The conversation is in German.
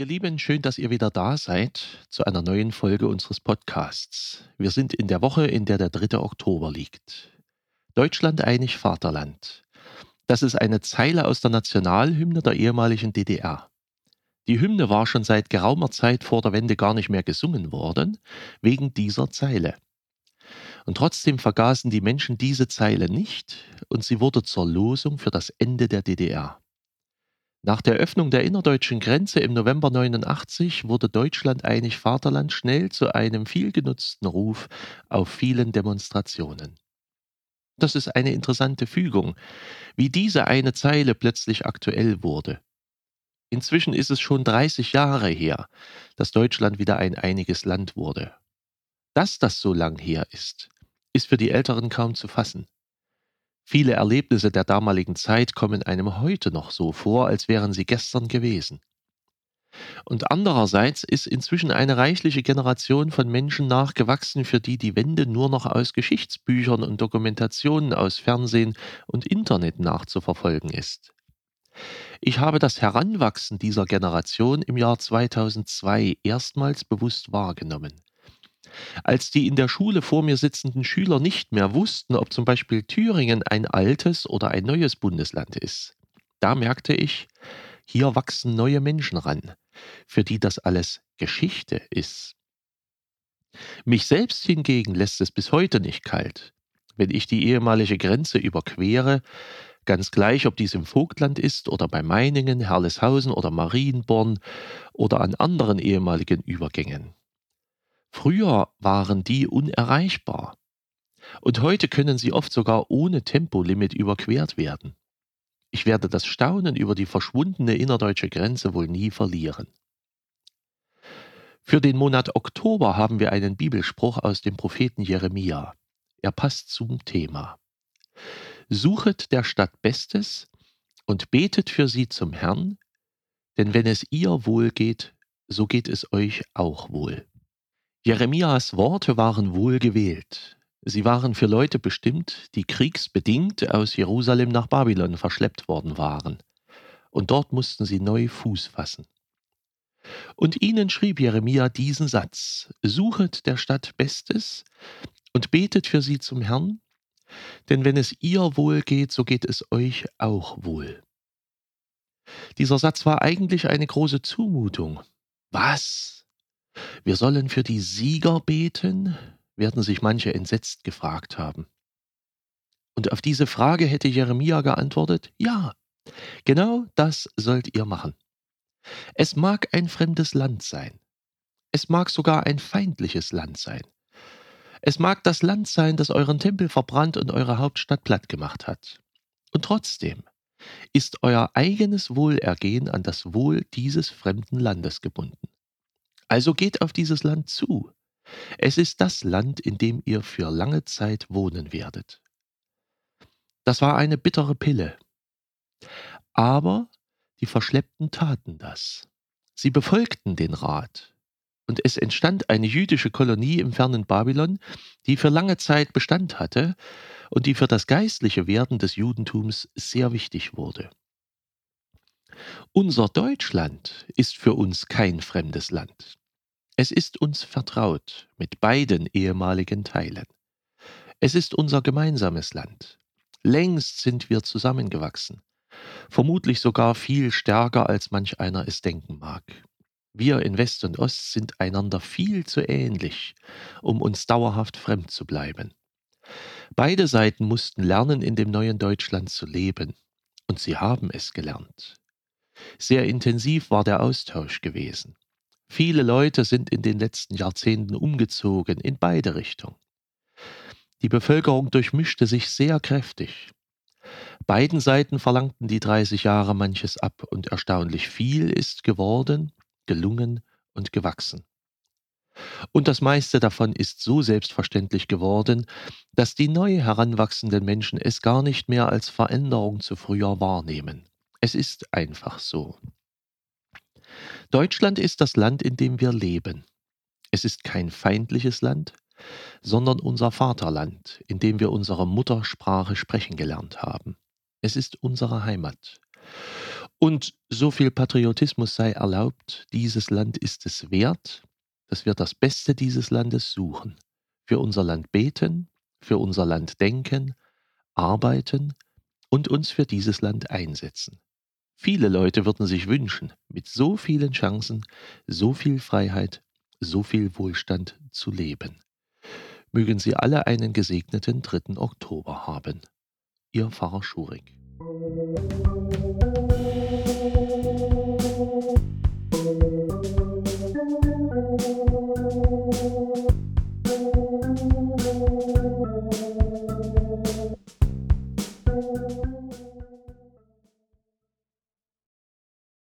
Ihr Lieben, schön, dass ihr wieder da seid zu einer neuen Folge unseres Podcasts. Wir sind in der Woche, in der der 3. Oktober liegt. Deutschland einig Vaterland. Das ist eine Zeile aus der Nationalhymne der ehemaligen DDR. Die Hymne war schon seit geraumer Zeit vor der Wende gar nicht mehr gesungen worden, wegen dieser Zeile. Und trotzdem vergaßen die Menschen diese Zeile nicht und sie wurde zur Losung für das Ende der DDR. Nach der Öffnung der innerdeutschen Grenze im November 89 wurde Deutschland einig Vaterland schnell zu einem viel genutzten Ruf auf vielen Demonstrationen. Das ist eine interessante Fügung, wie diese eine Zeile plötzlich aktuell wurde. Inzwischen ist es schon 30 Jahre her, dass Deutschland wieder ein einiges Land wurde. Dass das so lang her ist, ist für die Älteren kaum zu fassen. Viele Erlebnisse der damaligen Zeit kommen einem heute noch so vor, als wären sie gestern gewesen. Und andererseits ist inzwischen eine reichliche Generation von Menschen nachgewachsen, für die die Wende nur noch aus Geschichtsbüchern und Dokumentationen aus Fernsehen und Internet nachzuverfolgen ist. Ich habe das Heranwachsen dieser Generation im Jahr 2002 erstmals bewusst wahrgenommen. Als die in der Schule vor mir sitzenden Schüler nicht mehr wussten, ob zum Beispiel Thüringen ein altes oder ein neues Bundesland ist, da merkte ich, hier wachsen neue Menschen ran, für die das alles Geschichte ist. Mich selbst hingegen lässt es bis heute nicht kalt. Wenn ich die ehemalige Grenze überquere, ganz gleich, ob dies im Vogtland ist oder bei Meiningen, Herleshausen oder Marienborn oder an anderen ehemaligen Übergängen. Früher waren die unerreichbar. Und heute können sie oft sogar ohne Tempolimit überquert werden. Ich werde das Staunen über die verschwundene innerdeutsche Grenze wohl nie verlieren. Für den Monat Oktober haben wir einen Bibelspruch aus dem Propheten Jeremia. Er passt zum Thema. Suchet der Stadt Bestes und betet für sie zum Herrn, denn wenn es ihr wohl geht, so geht es euch auch wohl. Jeremias Worte waren wohl gewählt. Sie waren für Leute bestimmt, die kriegsbedingt aus Jerusalem nach Babylon verschleppt worden waren. Und dort mussten sie neu Fuß fassen. Und ihnen schrieb Jeremia diesen Satz, Suchet der Stadt Bestes und betet für sie zum Herrn, denn wenn es ihr wohl geht, so geht es euch auch wohl. Dieser Satz war eigentlich eine große Zumutung. Was? Wir sollen für die Sieger beten, werden sich manche entsetzt gefragt haben. Und auf diese Frage hätte Jeremia geantwortet, ja, genau das sollt ihr machen. Es mag ein fremdes Land sein. Es mag sogar ein feindliches Land sein. Es mag das Land sein, das euren Tempel verbrannt und eure Hauptstadt platt gemacht hat. Und trotzdem ist euer eigenes Wohlergehen an das Wohl dieses fremden Landes gebunden. Also geht auf dieses Land zu. Es ist das Land, in dem ihr für lange Zeit wohnen werdet. Das war eine bittere Pille. Aber die Verschleppten taten das. Sie befolgten den Rat. Und es entstand eine jüdische Kolonie im fernen Babylon, die für lange Zeit Bestand hatte und die für das geistliche Werden des Judentums sehr wichtig wurde. Unser Deutschland ist für uns kein fremdes Land. Es ist uns vertraut mit beiden ehemaligen Teilen. Es ist unser gemeinsames Land. Längst sind wir zusammengewachsen, vermutlich sogar viel stärker, als manch einer es denken mag. Wir in West und Ost sind einander viel zu ähnlich, um uns dauerhaft fremd zu bleiben. Beide Seiten mussten lernen, in dem neuen Deutschland zu leben, und sie haben es gelernt. Sehr intensiv war der Austausch gewesen. Viele Leute sind in den letzten Jahrzehnten umgezogen in beide Richtungen. Die Bevölkerung durchmischte sich sehr kräftig. Beiden Seiten verlangten die 30 Jahre manches ab und erstaunlich viel ist geworden, gelungen und gewachsen. Und das meiste davon ist so selbstverständlich geworden, dass die neu heranwachsenden Menschen es gar nicht mehr als Veränderung zu früher wahrnehmen. Es ist einfach so. Deutschland ist das Land, in dem wir leben. Es ist kein feindliches Land, sondern unser Vaterland, in dem wir unsere Muttersprache sprechen gelernt haben. Es ist unsere Heimat. Und so viel Patriotismus sei erlaubt, dieses Land ist es wert, dass wir das Beste dieses Landes suchen, für unser Land beten, für unser Land denken, arbeiten und uns für dieses Land einsetzen. Viele Leute würden sich wünschen, mit so vielen Chancen, so viel Freiheit, so viel Wohlstand zu leben. Mögen Sie alle einen gesegneten 3. Oktober haben. Ihr Pfarrer Schurig.